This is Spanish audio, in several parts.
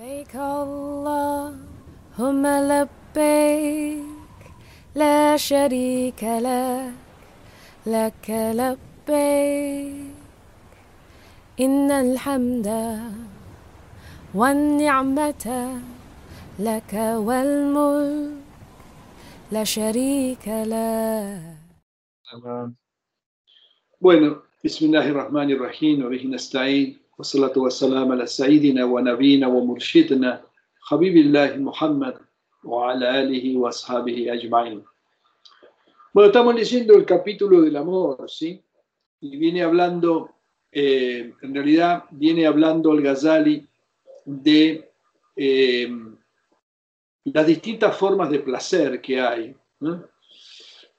لبيك اللهم لبيك لا شريك لك لك لبيك. إن الحمد والنعمة لك والملك لا شريك لك. Bueno, Bismillahirrahmanirrahim, وبه نستعين. والصلاة والسلام على سيدنا ونبينا ومرشدنا حبيب الله محمد وعلى آله وأصحابه أجمعين. Bueno, estamos leyendo el capítulo del amor, ¿sí? Y viene hablando, eh, en realidad viene hablando el Ghazali de eh, las distintas formas de placer que hay, ¿no?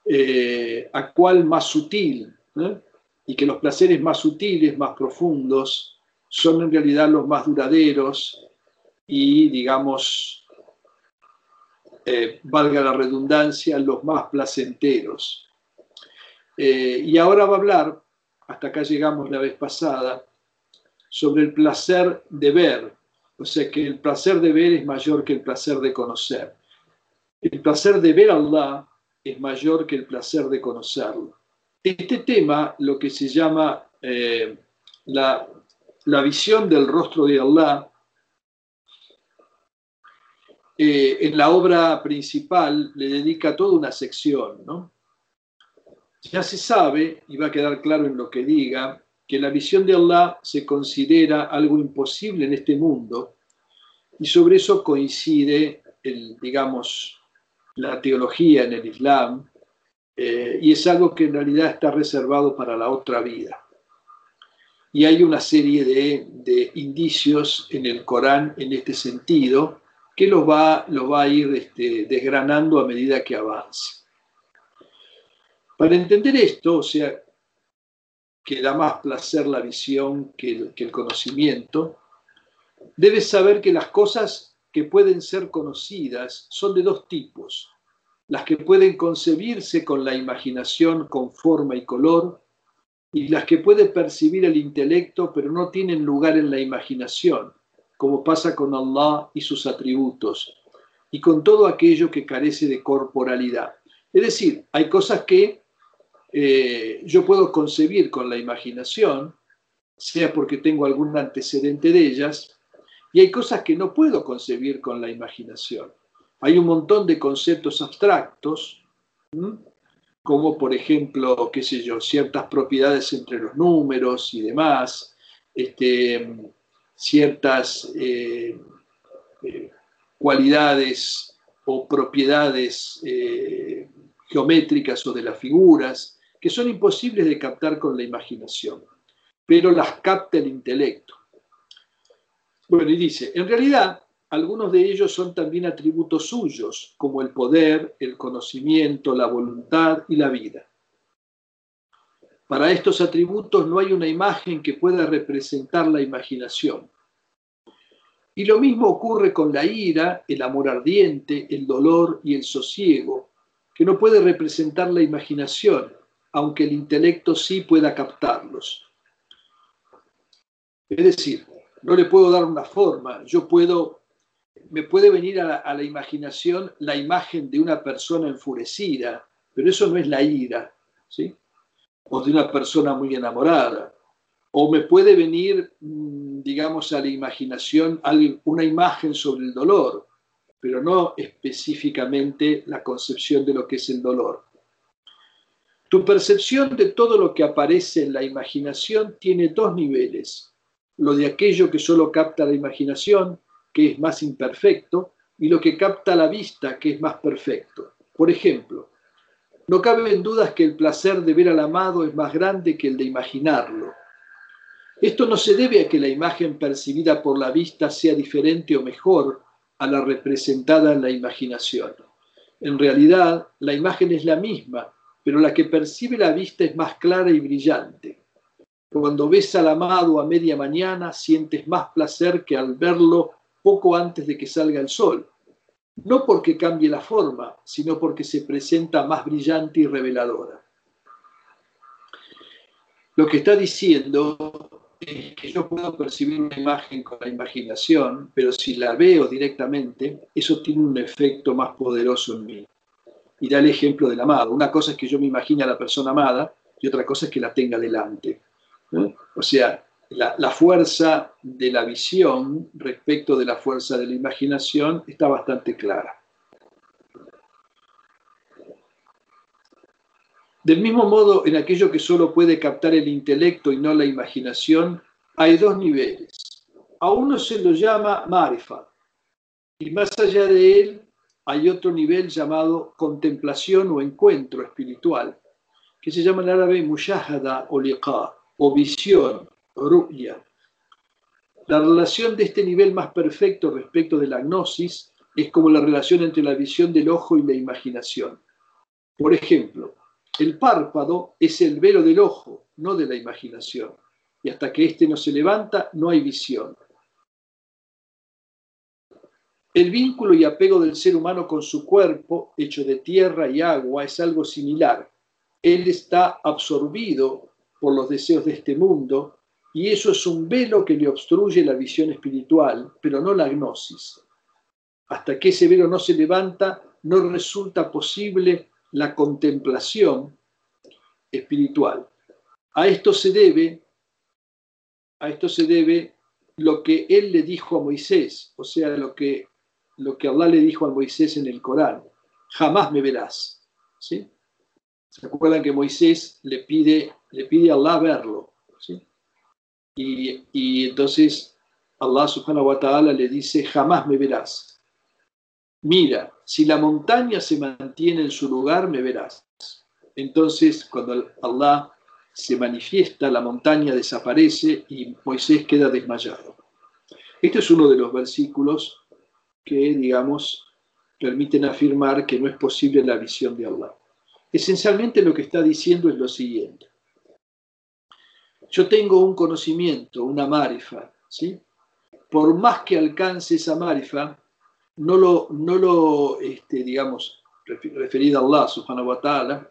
eh, a cuál más sutil, ¿no? y que los placeres más sutiles, más profundos, son en realidad los más duraderos y, digamos, eh, valga la redundancia, los más placenteros. Eh, y ahora va a hablar, hasta acá llegamos la vez pasada, sobre el placer de ver, o sea que el placer de ver es mayor que el placer de conocer. El placer de ver a Allah es mayor que el placer de conocerlo. Este tema, lo que se llama eh, la, la, visión del rostro de Allah, eh, en la obra principal le dedica toda una sección, ¿no? Ya se sabe, y va a quedar claro en lo que diga, que la visión de Allah se considera algo imposible en este mundo, y sobre eso coincide, el, digamos, la teología en el Islam, eh, y es algo que en realidad está reservado para la otra vida. Y hay una serie de, de indicios en el Corán en este sentido que los va, los va a ir este, desgranando a medida que avance. Para entender esto, o sea, que da más placer la visión que el, que el conocimiento, debes saber que las cosas que pueden ser conocidas son de dos tipos las que pueden concebirse con la imaginación con forma y color, y las que puede percibir el intelecto pero no tienen lugar en la imaginación, como pasa con Allah y sus atributos, y con todo aquello que carece de corporalidad. Es decir, hay cosas que eh, yo puedo concebir con la imaginación, sea porque tengo algún antecedente de ellas, y hay cosas que no puedo concebir con la imaginación. Hay un montón de conceptos abstractos, como por ejemplo, qué sé yo, ciertas propiedades entre los números y demás, este, ciertas eh, eh, cualidades o propiedades eh, geométricas o de las figuras, que son imposibles de captar con la imaginación, pero las capta el intelecto. Bueno, y dice, en realidad algunos de ellos son también atributos suyos, como el poder, el conocimiento, la voluntad y la vida. Para estos atributos no hay una imagen que pueda representar la imaginación. Y lo mismo ocurre con la ira, el amor ardiente, el dolor y el sosiego, que no puede representar la imaginación, aunque el intelecto sí pueda captarlos. Es decir, no le puedo dar una forma, yo puedo me puede venir a la, imaginación la imagen de una persona enfurecida, pero eso no es la ira, ¿sí? O de una persona muy enamorada. O me puede venir, mm, digamos, a la imaginación una imagen sobre el dolor, pero no específicamente la concepción de lo que es el dolor. Tu percepción de todo lo que aparece en la imaginación tiene dos niveles. Lo de aquello que solo capta la imaginación que es más imperfecto, y lo que capta la vista, que es más perfecto. Por ejemplo, no cabe en dudas que el placer de ver al amado es más grande que el de imaginarlo. Esto no se debe a que la imagen percibida por la vista sea diferente o mejor a la representada en la imaginación. En realidad, la imagen es la misma, pero la que percibe la vista es más clara y brillante. Cuando ves al amado a media mañana, sientes más placer que al verlo poco antes de que salga el sol, no porque cambie la forma, sino porque se presenta más brillante y reveladora. Lo que está diciendo es que yo puedo percibir una imagen con la imaginación, pero si la veo directamente, eso tiene un efecto más poderoso en mí. Y da el ejemplo del amado. Una cosa es que yo me imagine a la persona amada y otra cosa es que la tenga delante. O sea, la, fuerza de la visión respecto de la fuerza de la imaginación está bastante clara. Del mismo modo, en aquello que solo puede captar el intelecto y no la imaginación, hay dos niveles. A uno se lo llama marifa, y más allá de él hay otro nivel llamado contemplación o encuentro espiritual, que se llama en árabe mushahada o liqa, o visión, La relación de este nivel más perfecto respecto de la gnosis es como la relación entre la visión del ojo y la imaginación. Por ejemplo, el párpado es el velo del ojo, no de la imaginación. Y hasta que éste no se levanta, no hay visión. El vínculo y apego del ser humano con su cuerpo, hecho de tierra y agua, es algo similar. Él está absorbido por los deseos de este mundo y eso es un velo que le obstruye la visión espiritual, pero no la gnosis. Hasta que ese velo no se levanta, no resulta posible la contemplación espiritual. A esto se debe, a esto se debe lo que él le dijo a Moisés, o sea, lo que, lo que Allah le dijo a Moisés en el Corán, jamás me verás. ¿sí? ¿Se acuerdan que Moisés le pide, le pide a Allah verlo? ¿sí? Y, y entonces Allah subhanahu wa ta'ala le dice, jamás me verás. Mira, si la montaña se mantiene en su lugar, me verás. Entonces, cuando Allah se manifiesta, la montaña desaparece y Moisés queda desmayado. Este es uno de los versículos que, digamos, permiten afirmar que no es posible la visión de Allah. Esencialmente lo que está diciendo es lo siguiente. Yo tengo un conocimiento, una marifa, ¿sí? Por más que alcance esa marifa, no lo, no lo este, digamos, referido a Allah subhanahu wa ta'ala,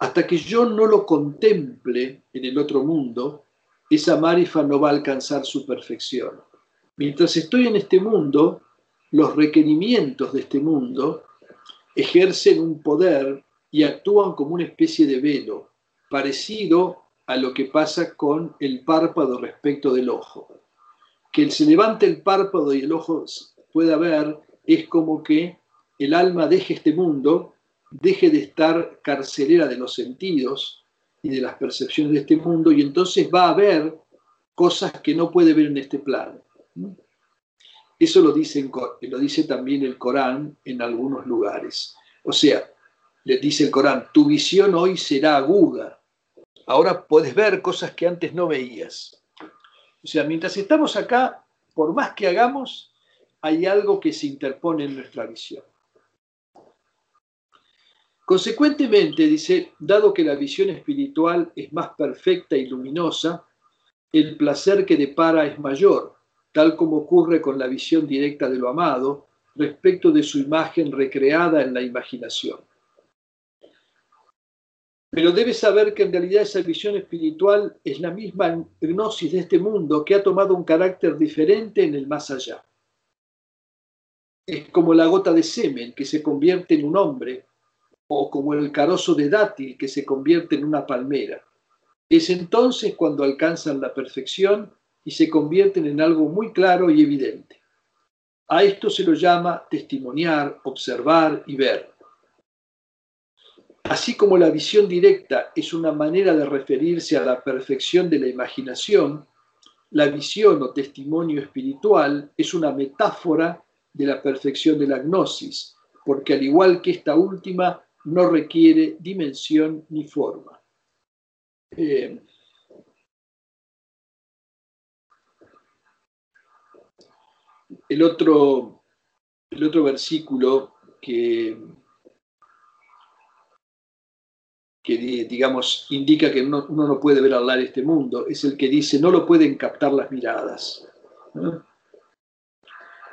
hasta que yo no lo contemple en el otro mundo, esa marifa no va a alcanzar su perfección. Mientras estoy en este mundo, los requerimientos de este mundo ejercen un poder y actúan como una especie de velo, parecido a lo que pasa con el párpado respecto del ojo. Que se levante el párpado y el ojo pueda ver es como que el alma deje este mundo, deje de estar carcelera de los sentidos y de las percepciones de este mundo y entonces va a ver cosas que no puede ver en este plano. Eso lo dice, lo dice también el Corán en algunos lugares. O sea, le dice el Corán, tu visión hoy será aguda. Ahora puedes ver cosas que antes no veías. O sea, mientras estamos acá, por más que hagamos, hay algo que se interpone en nuestra visión. Consecuentemente, dice, dado que la visión espiritual es más perfecta y luminosa, el placer que depara es mayor, tal como ocurre con la visión directa de lo amado respecto de su imagen recreada en la imaginación. Pero debes saber que en realidad esa visión espiritual es la misma gnosis de este mundo que ha tomado un carácter diferente en el más allá es como la gota de semen que se convierte en un hombre, o como el carozo de dátil que se convierte en una palmera. Es entonces cuando alcanzan la perfección y se convierten en algo muy claro y evidente. A esto se lo llama testimoniar, observar y ver. Así como la visión directa es una manera de referirse a la perfección de la imaginación, la visión o testimonio espiritual es una metáfora de la perfección de la gnosis, porque al igual que esta última, no requiere dimensión ni forma. Eh, el, otro, el otro versículo que, que digamos indica que uno, no puede ver de este mundo es el que dice no lo pueden captar las miradas.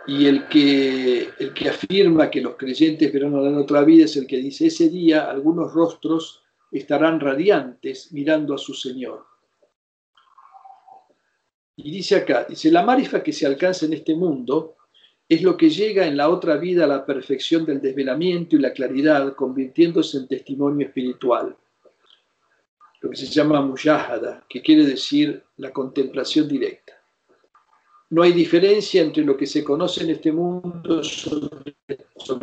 Y el que, el que afirma que los creyentes verán a la otra vida es el que dice, ese día algunos rostros estarán radiantes mirando a su Señor. Y dice acá, dice, la marifa que se alcanza en este mundo es lo que llega en la otra vida a la perfección del desvelamiento y la claridad, convirtiéndose en testimonio espiritual. Lo que se llama muyahada, que quiere decir la contemplación directa. No hay diferencia entre lo que se conoce en este mundo sobre,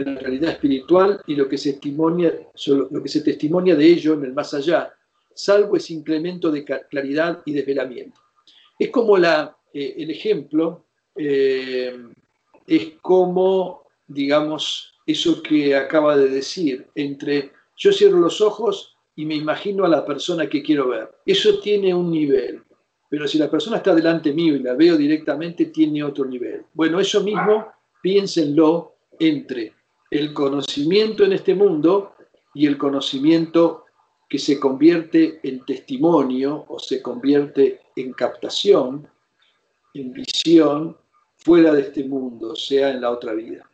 la realidad espiritual y lo que, se testimonia, lo que se testimonia de ello en el más allá, salvo ese incremento de claridad y desvelamiento. Es como la, eh, el ejemplo eh, es como, digamos, eso que acaba de decir, entre yo cierro los ojos y me imagino a la persona que quiero ver. Eso tiene un nivel, pero si la persona está delante mío y la veo directamente, tiene otro nivel. Bueno, eso mismo piénsenlo entre el conocimiento en este mundo y el conocimiento que se convierte en testimonio o se convierte en captación, en visión fuera de este mundo, sea en la otra vida.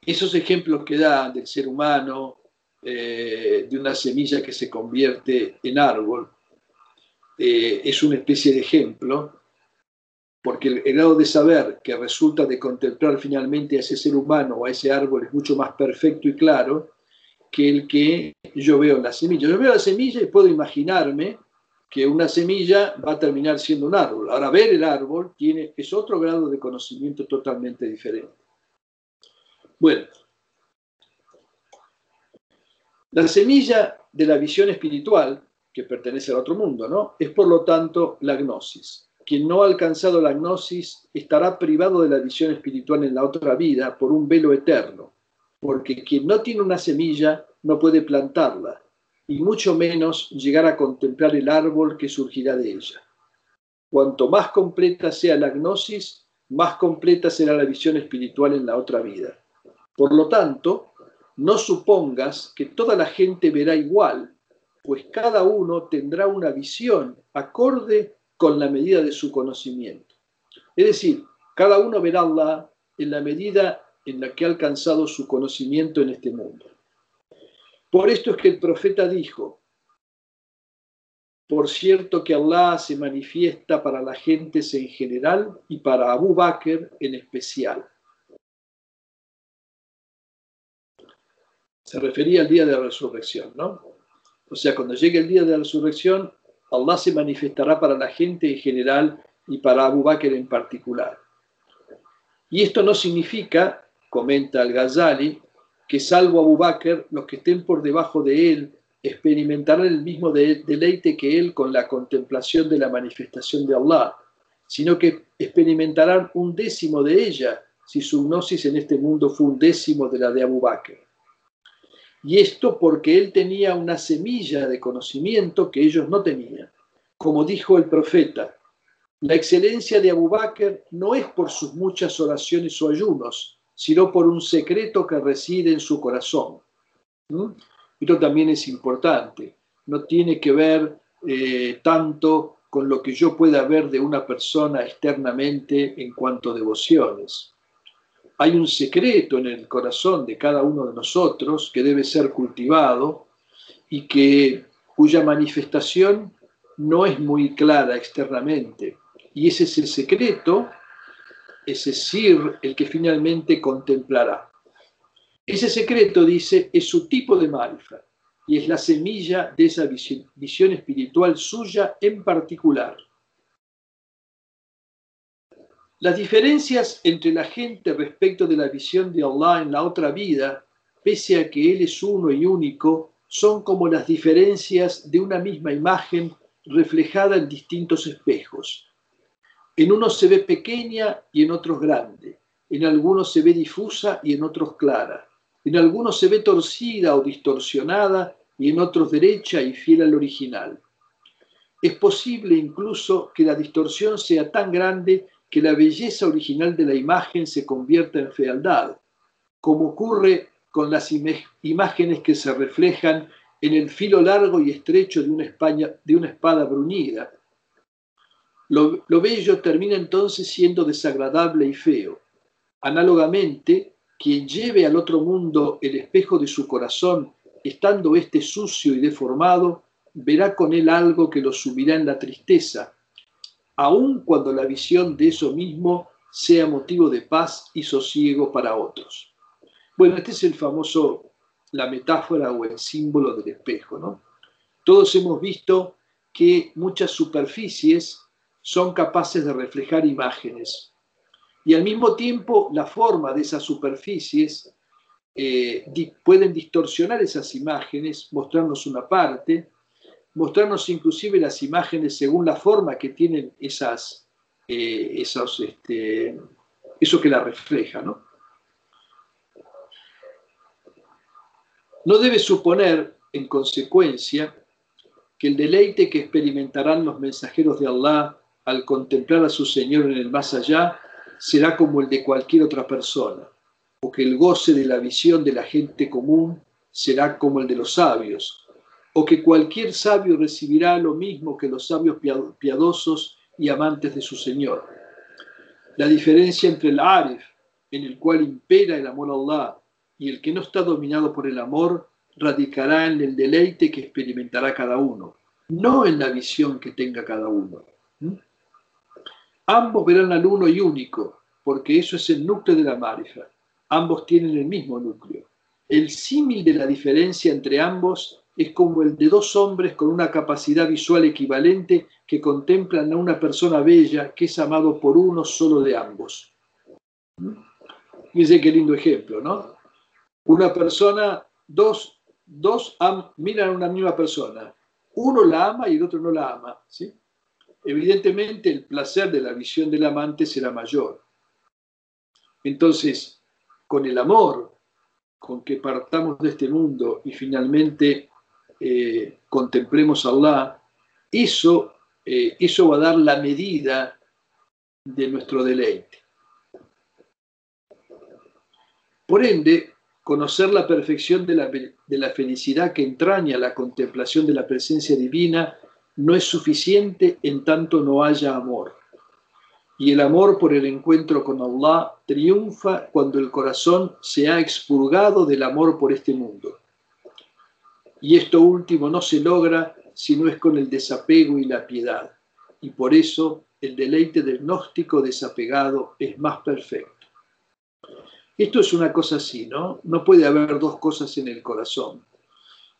Esos ejemplos que da del ser humano, eh, de una semilla que se convierte en árbol, eh, es una especie de ejemplo, porque el, grado de saber que resulta de contemplar finalmente a ese ser humano o a ese árbol es mucho más perfecto y claro que el que yo veo en la semilla. Yo veo la semilla y puedo imaginarme que una semilla va a terminar siendo un árbol. Ahora, ver el árbol tiene, es otro grado de conocimiento totalmente diferente. Bueno, la semilla de la visión espiritual, que pertenece al otro mundo, ¿no? Es por lo tanto la gnosis. Quien no ha alcanzado la gnosis estará privado de la visión espiritual en la otra vida por un velo eterno, porque quien no tiene una semilla no puede plantarla, y mucho menos llegar a contemplar el árbol que surgirá de ella. Cuanto más completa sea la gnosis, más completa será la visión espiritual en la otra vida. Por lo tanto, no supongas que toda la gente verá igual, pues cada uno tendrá una visión acorde con la medida de su conocimiento. Es decir, cada uno verá Allah en la medida en la que ha alcanzado su conocimiento en este mundo. Por esto es que el profeta dijo, por cierto que Allah se manifiesta para la gente en general y para Abu Bakr en especial. Se refería al día de la resurrección, ¿no? O sea, cuando llegue el día de la resurrección, Allah se manifestará para la gente en general y para Abu Bakr en particular. Y esto no significa, comenta el Ghazali, que salvo Abu Bakr, los que estén por debajo de él experimentarán el mismo deleite que él con la contemplación de la manifestación de Allah, sino que experimentarán un décimo de ella si su gnosis en este mundo fue un décimo de la de Abu Bakr. Y esto porque él tenía una semilla de conocimiento que ellos no tenían. Como dijo el profeta, la excelencia de Abu Bakr no es por sus muchas oraciones o ayunos, sino por un secreto que reside en su corazón. Esto también es importante. No tiene que ver eh, tanto con lo que yo pueda ver de una persona externamente en cuanto a devociones. Hay un secreto en el corazón de cada uno de nosotros que debe ser cultivado y que cuya manifestación no es muy clara externamente. Y ese es el secreto ese sir el que finalmente contemplará. Ese secreto, dice, es su tipo de marifa y es la semilla de esa visión, espiritual suya en particular. Las diferencias entre la gente respecto de la visión de Allah en la otra vida, pese a que Él es uno y único, son como las diferencias de una misma imagen reflejada en distintos espejos. En unos se ve pequeña y en otros grande. En algunos se ve difusa y en otros clara. En algunos se ve torcida o distorsionada y en otros derecha y fiel al original. Es posible incluso que la distorsión sea tan grande que la belleza original de la imagen se convierta en fealdad, como ocurre con las imágenes que se reflejan en el filo largo y estrecho de una, de una espada bruñida, lo, bello termina entonces siendo desagradable y feo. Análogamente, quien lleve al otro mundo el espejo de su corazón, estando éste sucio y deformado, verá con él algo que lo sumirá en la tristeza, aun cuando la visión de eso mismo sea motivo de paz y sosiego para otros. Bueno, este es el famoso, la metáfora o el símbolo del espejo, ¿no? Todos hemos visto que muchas superficies son capaces de reflejar imágenes y al mismo tiempo la forma de esas superficies eh, pueden distorsionar esas imágenes, mostrarnos una parte, mostrarnos inclusive las imágenes según la forma que tienen esas, eh, este, eso que la refleja. ¿no? no debe suponer, en consecuencia, que el deleite que experimentarán los mensajeros de Allah al contemplar a su Señor en el más allá será como el de cualquier otra persona, o que el goce de la visión de la gente común será como el de los sabios, o que cualquier sabio recibirá lo mismo que los sabios piadosos y amantes de su Señor. La diferencia entre el Arif, en el cual impera el amor a Allah, y el que no está dominado por el amor, radicará en el deleite que experimentará cada uno, no en la visión que tenga cada uno. Ambos verán al uno y único, porque eso es el núcleo de la marifa. Ambos tienen el mismo núcleo. El símil de la diferencia entre ambos es como el de dos hombres con una capacidad visual equivalente que contemplan a una persona bella que es amado por uno solo de ambos. Fíjense qué lindo ejemplo, ¿no? Una persona, dos, dos miran a una misma persona. Uno la ama y el otro no la ama. ¿sí? Evidentemente el placer de la visión del amante será mayor. Entonces, con el amor con que partamos de este mundo y finalmente eh, contemplemos a Allah, eso, eh, eso va a dar la medida de nuestro deleite. Por ende, conocer la perfección de la, de la felicidad que entraña la contemplación de la presencia divina no es suficiente en tanto no haya amor. Y el amor por el encuentro con Allah triunfa cuando el corazón se ha expurgado del amor por este mundo. Y esto último no se logra si no es con el desapego y la piedad. Y por eso el deleite del gnóstico desapegado es más perfecto. Esto es una cosa así, ¿no? No puede haber dos cosas en el corazón.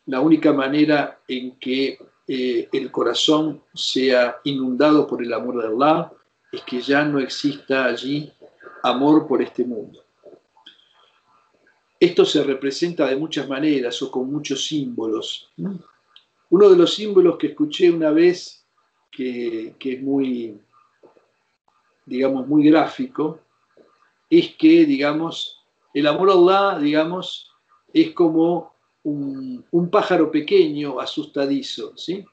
La única manera en que el corazón sea inundado por el amor de Allah, es que ya no exista allí amor por este mundo. Esto se representa de muchas maneras o con muchos símbolos. Uno de los símbolos que escuché una vez, que, que es muy, digamos, muy gráfico, es que, digamos, el amor a Allah, digamos, es como un, pájaro pequeño, asustadizo, ¿sí?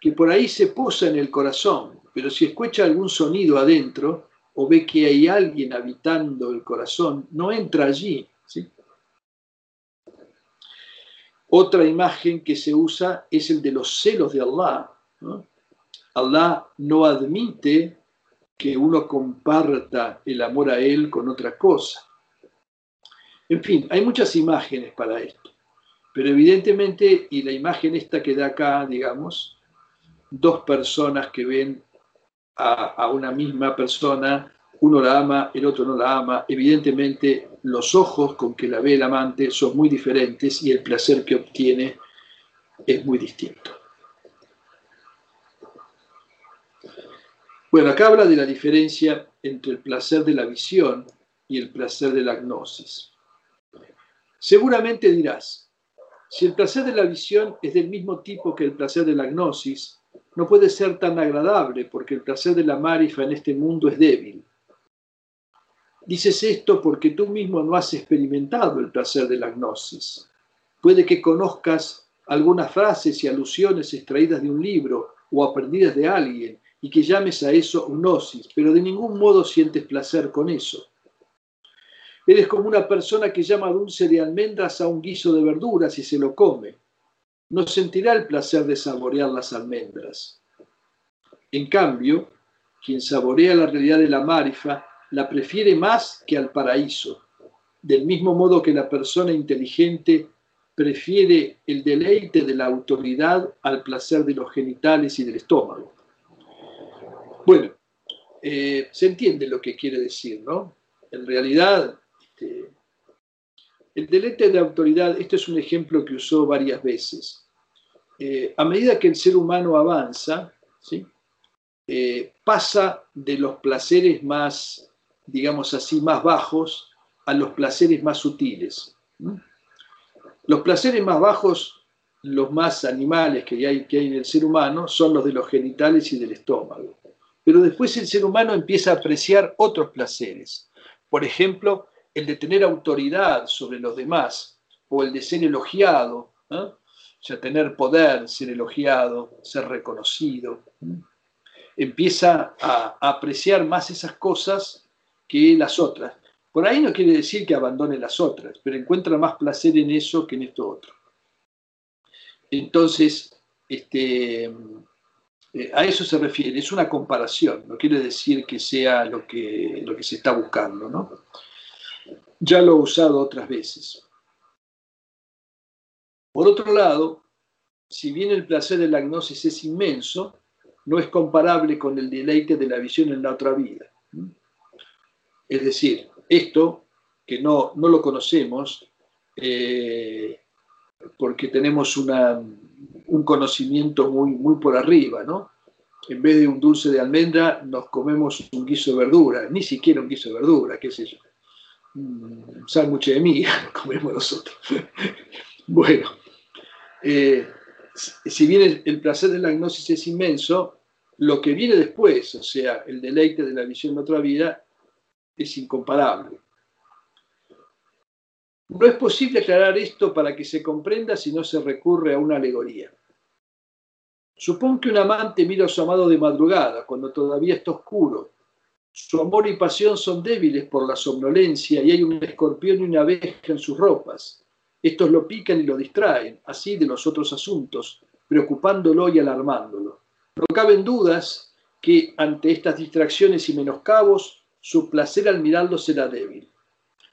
que por ahí se posa en el corazón, pero si escucha algún sonido adentro o ve que hay alguien habitando el corazón, no entra allí. ¿sí? Otra imagen que se usa es el de los celos de Allah. Allah no admite que uno comparta el amor a Él con otra cosa. En fin, hay muchas imágenes para esto. Pero evidentemente, y la imagen esta que da acá, digamos, dos personas que ven a, una misma persona, uno la ama, el otro no la ama, evidentemente los ojos con que la ve el amante son muy diferentes y el placer que obtiene es muy distinto. Bueno, acá habla de la diferencia entre el placer de la visión y el placer de la gnosis. Seguramente dirás, si el placer de la visión es del mismo tipo que el placer de la gnosis, no puede ser tan agradable porque el placer de la marifa en este mundo es débil. Dices esto porque tú mismo no has experimentado el placer de la gnosis. Puede que conozcas algunas frases y alusiones extraídas de un libro o aprendidas de alguien y que llames a eso gnosis, pero de ningún modo sientes placer con eso. Eres como una persona que llama dulce de almendras a un guiso de verduras y se lo come. No sentirá el placer de saborear las almendras. En cambio, quien saborea la realidad de la marifa la prefiere más que al paraíso, del mismo modo que la persona inteligente prefiere el deleite de la autoridad al placer de los genitales y del estómago. Bueno, eh, se entiende lo que quiere decir, ¿no? En realidad, este, el deleite de autoridad, este es un ejemplo que usó varias veces. Eh, a medida que el ser humano avanza, ¿sí? Eh, pasa de los placeres más, digamos así, más bajos a los placeres más sutiles. Los placeres más bajos, los más animales que hay, que hay en el ser humano, son los de los genitales y del estómago. Pero después el ser humano empieza a apreciar otros placeres. Por ejemplo, el de tener autoridad sobre los demás o el de ser elogiado, o sea, tener poder, ser elogiado, ser reconocido. Empieza a apreciar más esas cosas que las otras. Por ahí no quiere decir que abandone las otras, pero encuentra más placer en eso que en esto otro. Entonces, este, eh, a eso se refiere, es una comparación, no quiere decir que sea lo que, lo que se está buscando. ¿no? Ya lo he usado otras veces. Por otro lado, si bien el placer de la gnosis es inmenso, no es comparable con el deleite de la visión en la otra vida. Es decir, esto, que no, no lo conocemos, eh, porque tenemos una, un conocimiento muy, muy por arriba, ¿no? En vez de un dulce de almendra, nos comemos un guiso de verdura, ni siquiera un guiso de verdura, qué sé yo. Un sándwich de miga comemos nosotros. bueno, eh, si bien el, placer de la gnosis es inmenso, lo que viene después, o sea, el deleite de la visión de otra vida, es incomparable. No es posible aclarar esto para que se comprenda si no se recurre a una alegoría. Supón que un amante mira a su amado de madrugada, cuando todavía está oscuro. Su amor y pasión son débiles por la somnolencia y hay un escorpión y una abeja en sus ropas. Estos lo pican y lo distraen, así de los otros asuntos, preocupándolo y alarmándolo. No caben dudas que ante estas distracciones y menoscabos su placer al mirarlo será débil.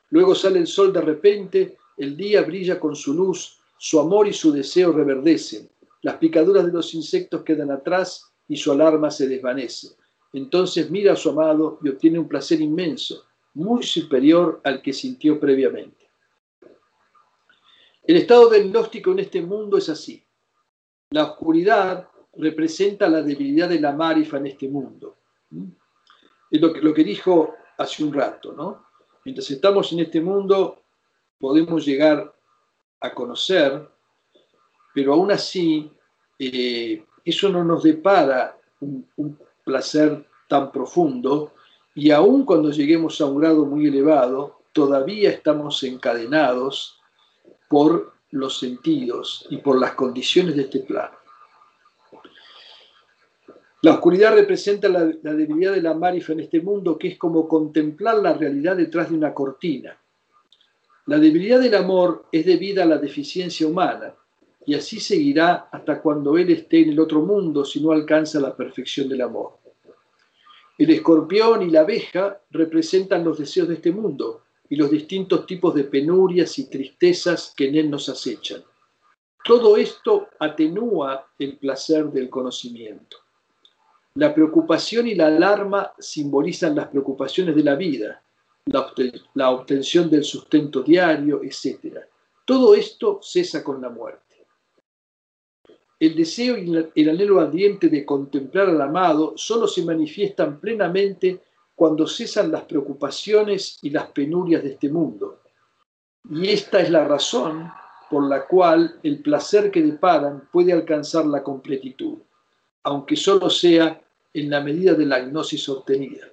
Luego sale el sol de repente, el día brilla con su luz, su amor y su deseo reverdecen, las picaduras de los insectos quedan atrás y su alarma se desvanece. Entonces mira a su amado y obtiene un placer inmenso, muy superior al que sintió previamente. El estado del gnóstico en este mundo es así. La oscuridad representa la debilidad de la marifa en este mundo es lo que, lo que dijo hace un rato, ¿no? Mientras estamos en este mundo, podemos llegar a conocer, pero aún así, eh, eso no nos depara un placer tan profundo, y aún cuando lleguemos a un grado muy elevado, todavía estamos encadenados por los sentidos y por las condiciones de este plano. La oscuridad representa la, debilidad de la marifa en este mundo, que es como contemplar la realidad detrás de una cortina. La debilidad del amor es debida a la deficiencia humana, y así seguirá hasta cuando él esté en el otro mundo si no alcanza la perfección del amor. El escorpión y la abeja representan los deseos de este mundo y los distintos tipos de penurias y tristezas que en él nos acechan. Todo esto atenúa el placer del conocimiento. La preocupación y la alarma simbolizan las preocupaciones de la vida, la, obtención del sustento diario, etc. Todo esto cesa con la muerte. El deseo y el anhelo ardiente de contemplar al amado solo se manifiestan plenamente cuando cesan las preocupaciones y las penurias de este mundo. Y esta es la razón por la cual el placer que deparan puede alcanzar la completitud, aunque solo sea en la medida de la gnosis obtenida.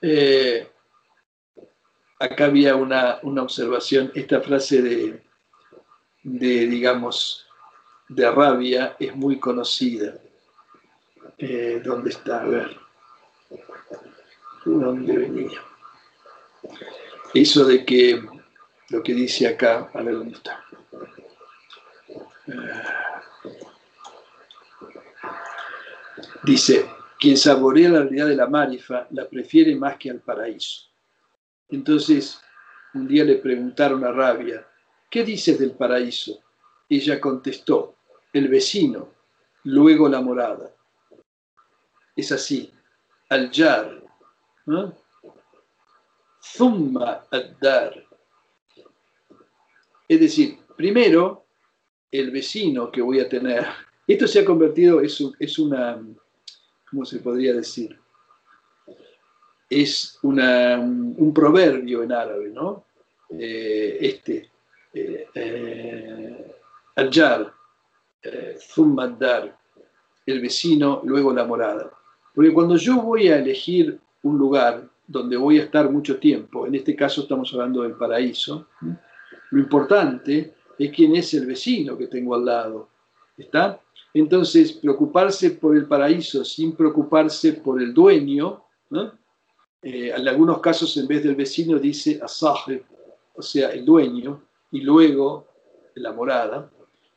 Eh, acá había una, observación, esta frase de, digamos, de rabia es muy conocida. Eh, ¿Dónde está? A ver. dónde venía? Eso de que, lo que dice acá, a ver dónde está. Eh, Dice, quien saborea la realidad de la marifa la prefiere más que al paraíso. Entonces, un día le preguntaron a Rabia, ¿qué dices del paraíso? Ella contestó, el vecino, luego la morada. Es así, al-jar, ¿no? Zumma ad-dar. Es decir, primero el vecino que voy a tener. Esto se ha convertido, es, es una, ¿cómo se podría decir? Es una, un proverbio en árabe, ¿no? Eh, este, eh, eh, al-jar, eh, el vecino, luego la morada. Porque cuando yo voy a elegir un lugar donde voy a estar mucho tiempo, en este caso estamos hablando del paraíso, lo importante es quién es el vecino que tengo al lado. ¿Está? Entonces, preocuparse por el paraíso sin preocuparse por el dueño, en algunos casos en vez del vecino dice asaje, o sea, el dueño, y luego la morada,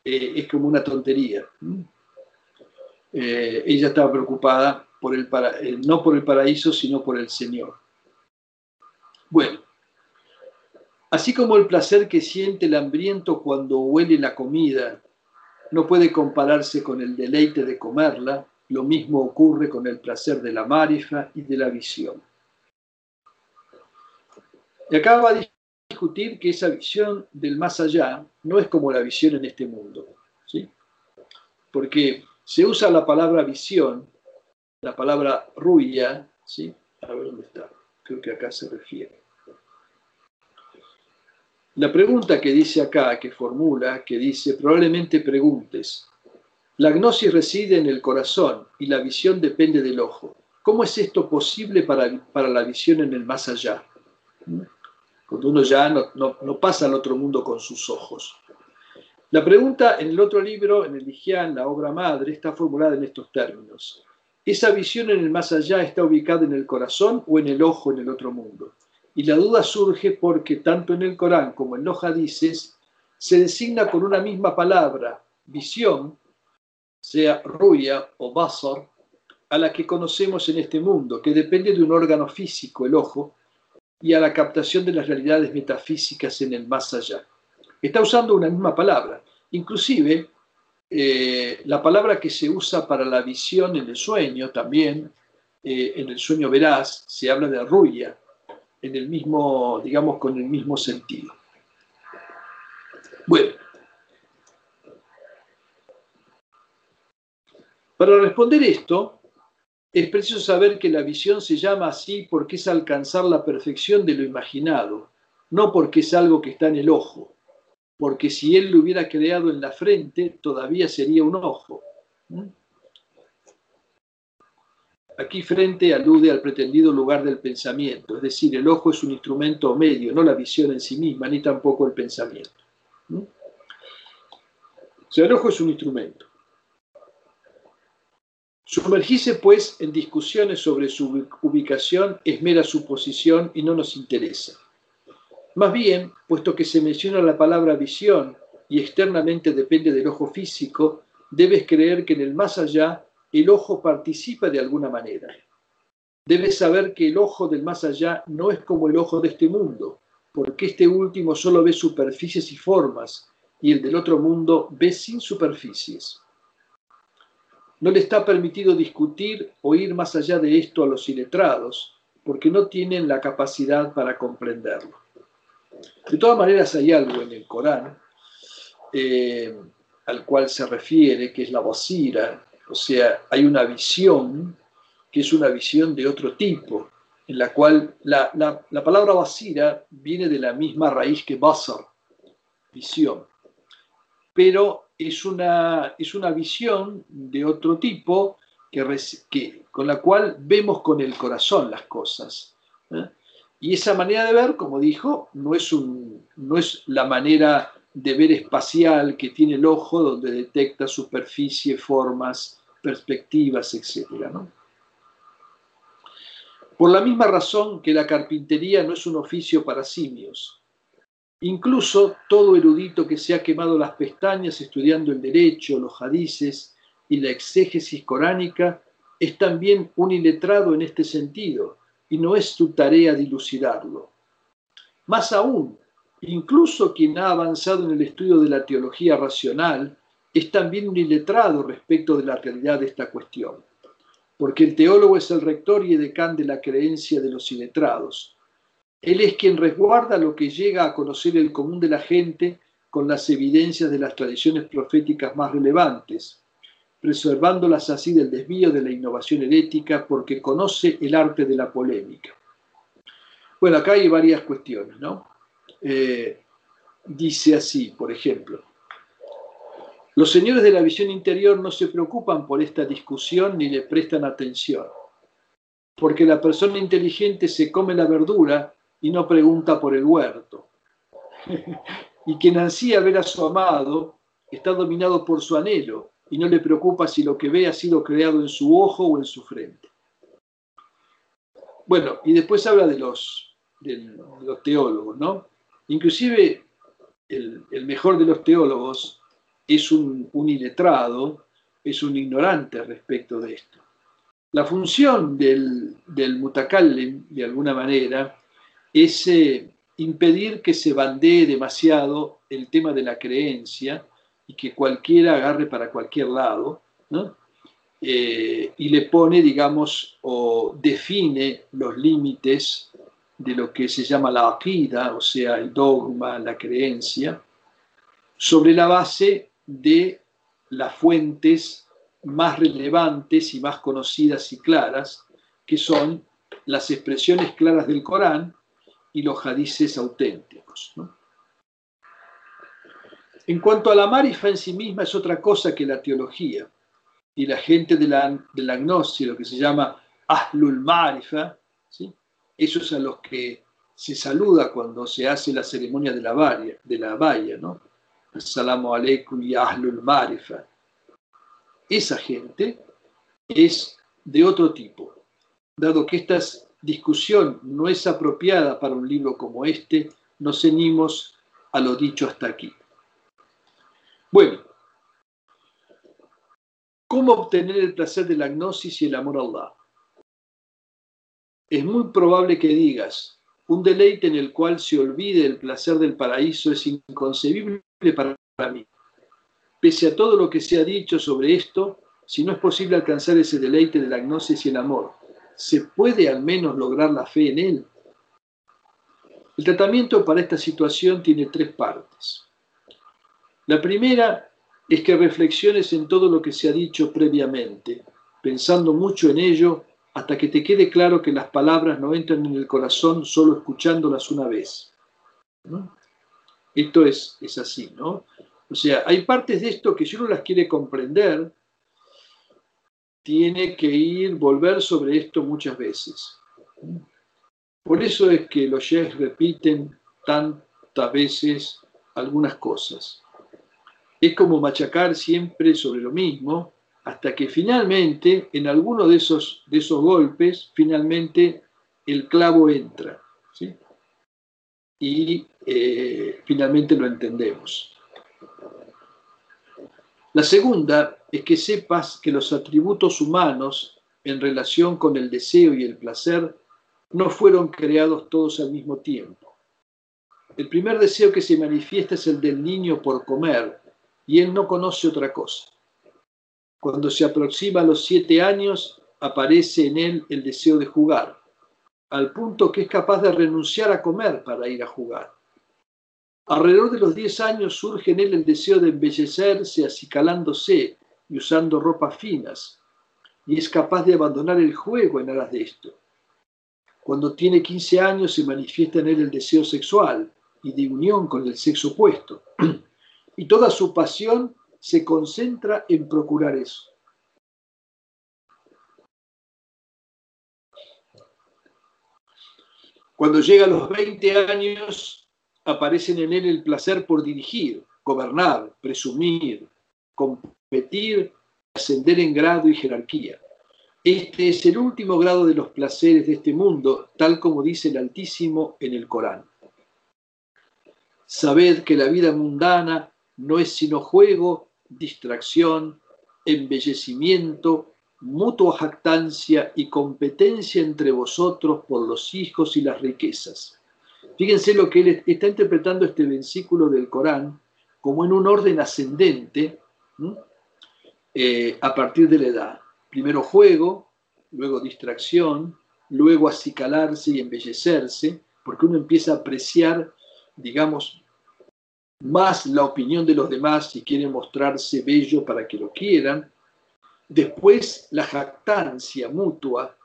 eh, es como una tontería. Eh, ella estaba preocupada por el para, eh, no por el paraíso, sino por el Señor. Bueno, así como el placer que siente el hambriento cuando huele la comida no puede compararse con el deleite de comerla, lo mismo ocurre con el placer de la marifa y de la visión. Y acaba discutir que esa visión del más allá no es como la visión en este mundo. ¿sí? Porque se usa la palabra visión, la palabra ruya, ¿sí? a ver dónde está, creo que acá se refiere. La pregunta que dice acá, que formula, que dice, probablemente preguntes, la gnosis reside en el corazón y la visión depende del ojo. ¿Cómo es esto posible para, para la visión en el más allá? Cuando uno ya no, pasa al otro mundo con sus ojos. La pregunta en el otro libro, en el Higián, la obra madre, está formulada en estos términos. ¿Esa visión en el más allá está ubicada en el corazón o en el ojo en el otro mundo? Y la duda surge porque tanto en el Corán como en los hadices se designa con una misma palabra, visión, sea ruya o basar, a la que conocemos en este mundo, que depende de un órgano físico, el ojo, y a la captación de las realidades metafísicas en el más allá. Está usando una misma palabra. Inclusive, eh, la palabra que se usa para la visión en el sueño también, eh, en el sueño veraz, se habla de ruya, en el mismo, digamos, con el mismo sentido. Bueno, para responder esto, es preciso saber que la visión se llama así porque es alcanzar la perfección de lo imaginado, no porque es algo que está en el ojo, porque si él lo hubiera creado en la frente, todavía sería un ojo. ¿Mm? Aquí frente alude al pretendido lugar del pensamiento, es decir, el ojo es un instrumento medio, no la visión en sí misma, ni tampoco el pensamiento. ¿Mm? O sea, el ojo es un instrumento. Sumergirse, pues, en discusiones sobre su ubicación es mera suposición y no nos interesa. Más bien, puesto que se menciona la palabra visión y externamente depende del ojo físico, debes creer que en el más allá el ojo participa de alguna manera. Debes saber que el ojo del más allá no es como el ojo de este mundo, porque este último solo ve superficies y formas, y el del otro mundo ve sin superficies. No le está permitido discutir o ir más allá de esto a los iletrados, porque no tienen la capacidad para comprenderlo. De todas maneras, hay algo en el Corán eh, al cual se refiere, que es la basira, o sea, hay una visión que es una visión de otro tipo, en la cual la, la palabra basira viene de la misma raíz que basar, visión. Pero es una, es una visión de otro tipo que, con la cual vemos con el corazón las cosas. ¿eh? Y esa manera de ver, como dijo, no es, un, no es la manera de ver espacial que tiene el ojo, donde detecta superficie, formas, perspectivas, etc. Por la misma razón que la carpintería no es un oficio para simios, Incluso todo erudito que se ha quemado las pestañas estudiando el derecho, los hadices y la exégesis coránica es también un iletrado en este sentido y no es tu tarea dilucidarlo. Más aún, incluso quien ha avanzado en el estudio de la teología racional es también un iletrado respecto de la realidad de esta cuestión, porque el teólogo es el rector y edecán de la creencia de los iletrados. Él es quien resguarda lo que llega a conocer el común de la gente con las evidencias de las tradiciones proféticas más relevantes, preservándolas así del desvío de la innovación herética porque conoce el arte de la polémica. Bueno, acá hay varias cuestiones, ¿no? Eh, dice así, por ejemplo, los señores de la visión interior no se preocupan por esta discusión ni le prestan atención, porque la persona inteligente se come la verdura y no pregunta por el huerto. y quien ansía ver a su amado está dominado por su anhelo y no le preocupa si lo que ve ha sido creado en su ojo o en su frente. Bueno, y después habla de los, de los teólogos, ¿no? Inclusive el, mejor de los teólogos es un, iletrado, es un ignorante respecto de esto. La función del, del de alguna manera, es impedir que se bandee demasiado el tema de la creencia y que cualquiera agarre para cualquier lado, eh, y le pone, digamos, o define los límites de lo que se llama la akida, o sea, el dogma, la creencia, sobre la base de las fuentes más relevantes y más conocidas y claras, que son las expresiones claras del Corán y los hadices auténticos. En cuanto a la marifa en sí misma es otra cosa que la teología. Y la gente de la, de la gnosis, lo que se llama ahlul marifa, ¿sí? esos a los que se saluda cuando se hace la ceremonia de la valla, de la valla ¿no? Assalamu alaikum y ahlul marifa. Esa gente es de otro tipo. Dado que esta discusión no es apropiada para un libro como este, nos ceñimos a lo dicho hasta aquí. Bueno, ¿cómo obtener el placer de la gnosis y el amor a Allah? Es muy probable que digas, un deleite en el cual se olvide el placer del paraíso es inconcebible para mí. Pese a todo lo que se ha dicho sobre esto, si no es posible alcanzar ese deleite de la gnosis y el amor, ¿se puede al menos lograr la fe en él? El tratamiento para esta situación tiene tres partes. La primera es que reflexiones en todo lo que se ha dicho previamente, pensando mucho en ello hasta que te quede claro que las palabras no entran en el corazón solo escuchándolas una vez. Esto es, es así, ¿no? O sea, hay partes de esto que si uno las quiere comprender, tiene que ir, volver sobre esto muchas veces. Por eso es que los sheikhs repiten tantas veces algunas cosas es como machacar siempre sobre lo mismo, hasta que finalmente, en alguno de esos, de esos golpes, finalmente el clavo entra. Y eh, finalmente lo entendemos. La segunda es que sepas que los atributos humanos en relación con el deseo y el placer no fueron creados todos al mismo tiempo. El primer deseo que se manifiesta es el del niño por comer, y él no conoce otra cosa. Cuando se aproxima a los siete años, aparece en él el deseo de jugar, al punto que es capaz de renunciar a comer para ir a jugar. Alrededor de los diez años surge en él el deseo de embellecerse acicalándose y usando ropas finas, y es capaz de abandonar el juego en aras de esto. Cuando tiene 15 años se manifiesta en él el deseo sexual y de unión con el sexo opuesto. y toda su pasión se concentra en procurar eso. Cuando llega a los 20 años, aparecen en él el placer por dirigir, gobernar, presumir, ascender en grado y jerarquía. Este es el último grado de los placeres de este mundo, tal como dice el Altísimo en el Corán. Sabed que la vida mundana no es sino juego, distracción, embellecimiento, mutua jactancia y competencia entre vosotros por los hijos y las riquezas. Fíjense lo que él está interpretando este versículo del Corán como en un orden ascendente eh, a partir de la edad. Primero juego, luego distracción, luego acicalarse y embellecerse, porque uno empieza a apreciar, digamos, más la opinión de los demás si quiere mostrarse bello para que lo quieran. Después la jactancia mutua,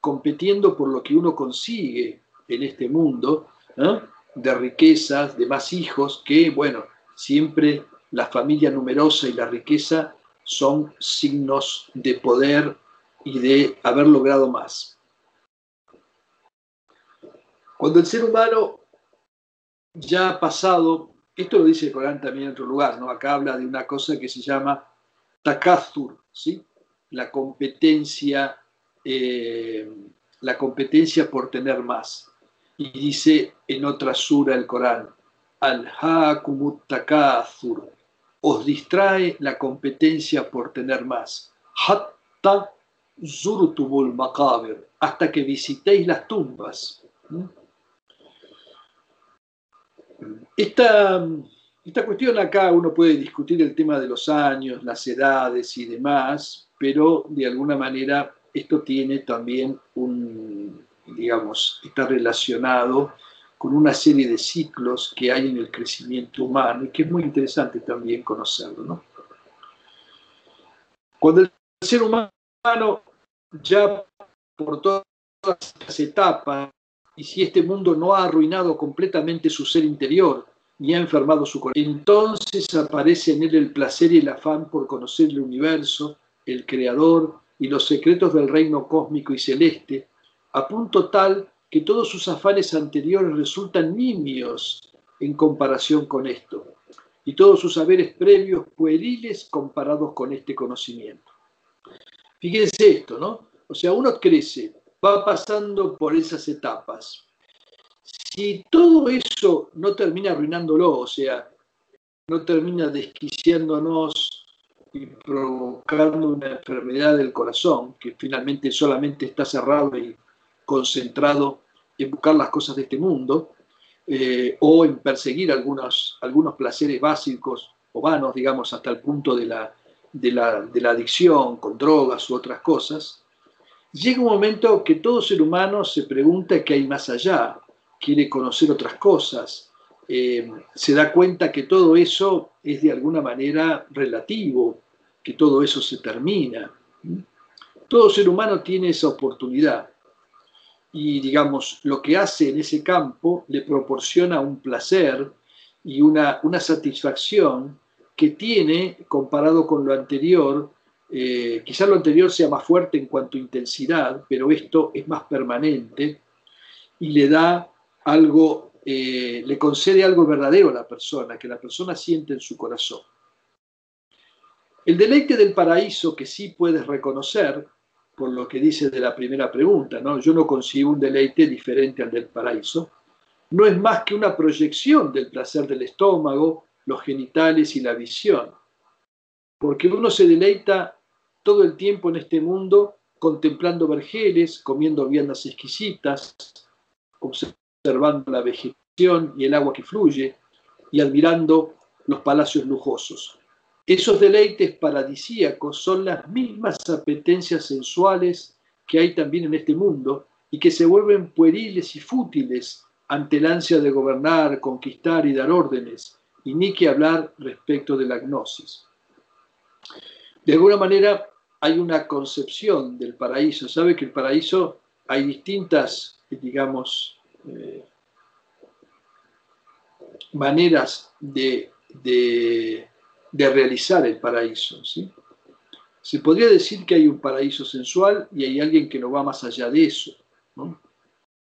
compitiendo por lo que uno consigue en este mundo, de riquezas, de más hijos, que, bueno, siempre la familia numerosa y la riqueza son signos de poder y de haber logrado más. Cuando el ser humano ya ha pasado, esto lo dice el Corán también en otro lugar, ¿no? acá habla de una cosa que se llama takathur, ¿sí? la competencia, eh, la competencia por tener más. Y dice en otra sura el Corán, al-hakumut takathur, os distrae la competencia por tener más. Hasta que visitéis las tumbas. Esta, esta cuestión acá uno puede discutir el tema de los años, las edades y demás, pero de alguna manera esto tiene también un, digamos, está relacionado con una serie de ciclos que hay en el crecimiento humano y que es muy interesante también conocerlo. ¿no? Cuando el ser humano ya por todas las etapas, y si este mundo no ha arruinado completamente su ser interior ni ha enfermado su corazón, entonces aparece en él el placer y el afán por conocer el universo, el creador y los secretos del reino cósmico y celeste, a punto tal que todos sus afanes anteriores resultan nimios en comparación con esto, y todos sus saberes previos pueriles comparados con este conocimiento. Fíjense esto, ¿no? O sea, uno crece, va pasando por esas etapas. Si todo eso no termina arruinándolo, o sea, no termina desquiciándonos y provocando una enfermedad del corazón, que finalmente solamente está cerrado y concentrado en buscar las cosas de este mundo eh, o en perseguir algunos, algunos placeres básicos o vanos, digamos, hasta el punto de la, de la, adicción con drogas u otras cosas, llega un momento que todo ser humano se pregunta qué hay más allá, quiere conocer otras cosas, eh, se da cuenta que todo eso es de alguna manera relativo, que todo eso se termina. Todo ser humano tiene esa oportunidad y digamos, lo que hace en ese campo le proporciona un placer y una, una satisfacción que tiene comparado con lo anterior. Eh, quizás lo anterior sea más fuerte en cuanto a intensidad, pero esto es más permanente y le da algo, eh, le concede algo verdadero a la persona, que la persona siente en su corazón. El deleite del paraíso que sí puedes reconocer por lo que dice de la primera pregunta, ¿no? Yo no consigo un deleite diferente al del paraíso. No es más que una proyección del placer del estómago, los genitales y la visión. Porque uno se deleita todo el tiempo en este mundo contemplando vergeles, comiendo viandas exquisitas, observando la vegetación y el agua que fluye y admirando los palacios lujosos. Esos deleites paradisíacos son las mismas apetencias sensuales que hay también en este mundo y que se vuelven pueriles y fútiles ante el ansia de gobernar, conquistar y dar órdenes, y ni que hablar respecto de la gnosis. De alguna manera hay una concepción del paraíso. Sabe que el paraíso hay distintas, digamos, eh, maneras de, de de realizar el paraíso. ¿sí? Se podría decir que hay un paraíso sensual y hay alguien que no va más allá de eso,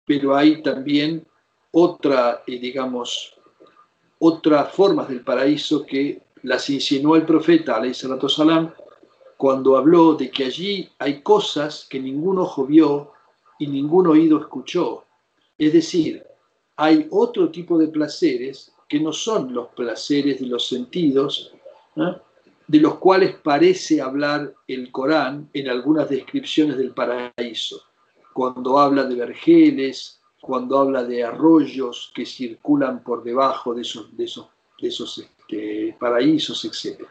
pero hay también otra, eh, digamos, otras formas del paraíso que las insinuó el profeta, salam, cuando habló de que allí hay cosas que ningún ojo vio y ningún oído escuchó. Es decir, hay otro tipo de placeres que no son los placeres de los sentidos, de los cuales parece hablar el Corán en algunas descripciones del paraíso, cuando habla de vergeles, cuando habla de arroyos que circulan por debajo de esos, de esos, de esos este, paraísos, etc.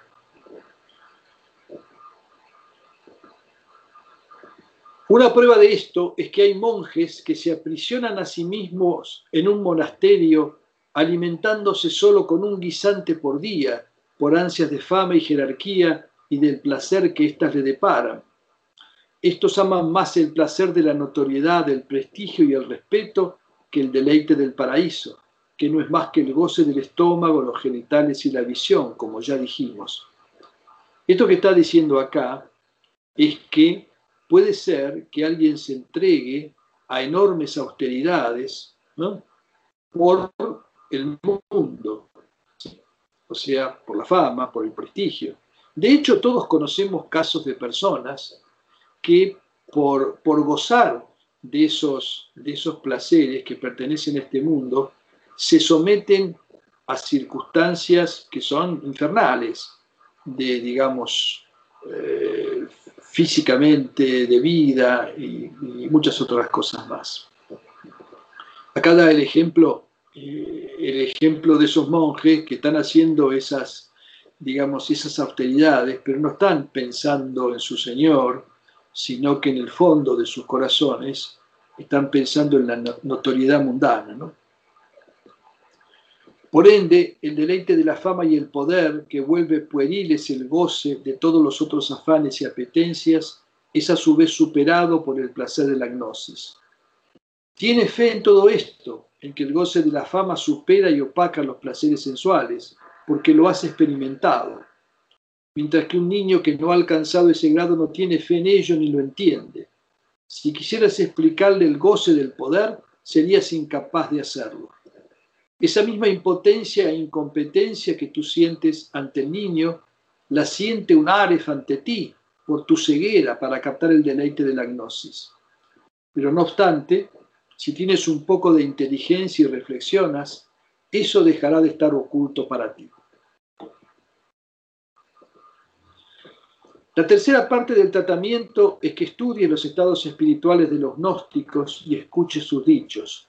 Una prueba de esto es que hay monjes que se aprisionan a sí mismos en un monasterio alimentándose solo con un guisante por día, por ansias de fama y jerarquía y del placer que éstas le deparan. Estos aman más el placer de la notoriedad, del prestigio y el respeto que el deleite del paraíso, que no es más que el goce del estómago, los genitales y la visión, como ya dijimos. Esto que está diciendo acá es que puede ser que alguien se entregue a enormes austeridades por el mundo, o sea, por la fama, por el prestigio. De hecho, todos conocemos casos de personas que por, por gozar de esos, de esos placeres que pertenecen a este mundo, se someten a circunstancias que son infernales, de, digamos, eh, físicamente, de vida y, muchas otras cosas más. Acá da el ejemplo, el ejemplo de esos monjes que están haciendo esas, digamos, esas austeridades, pero no están pensando en su Señor, sino que en el fondo de sus corazones están pensando en la notoriedad mundana, ¿no? Por ende, el deleite de la fama y el poder, que vuelve pueriles el goce de todos los otros afanes y apetencias, es a su vez superado por el placer de la gnosis. Tiene fe en todo esto, en que el goce de la fama supera y opaca los placeres sensuales, porque lo has experimentado, mientras que un niño que no ha alcanzado ese grado no tiene fe en ello ni lo entiende. Si quisieras explicarle el goce del poder, serías incapaz de hacerlo. Esa misma impotencia e incompetencia que tú sientes ante el niño, la siente un Aref ante ti por tu ceguera para captar el deleite de la gnosis. Pero no obstante, si tienes un poco de inteligencia y reflexionas, eso dejará de estar oculto para ti. La tercera parte del tratamiento es que estudie los estados espirituales de los gnósticos y escuche sus dichos,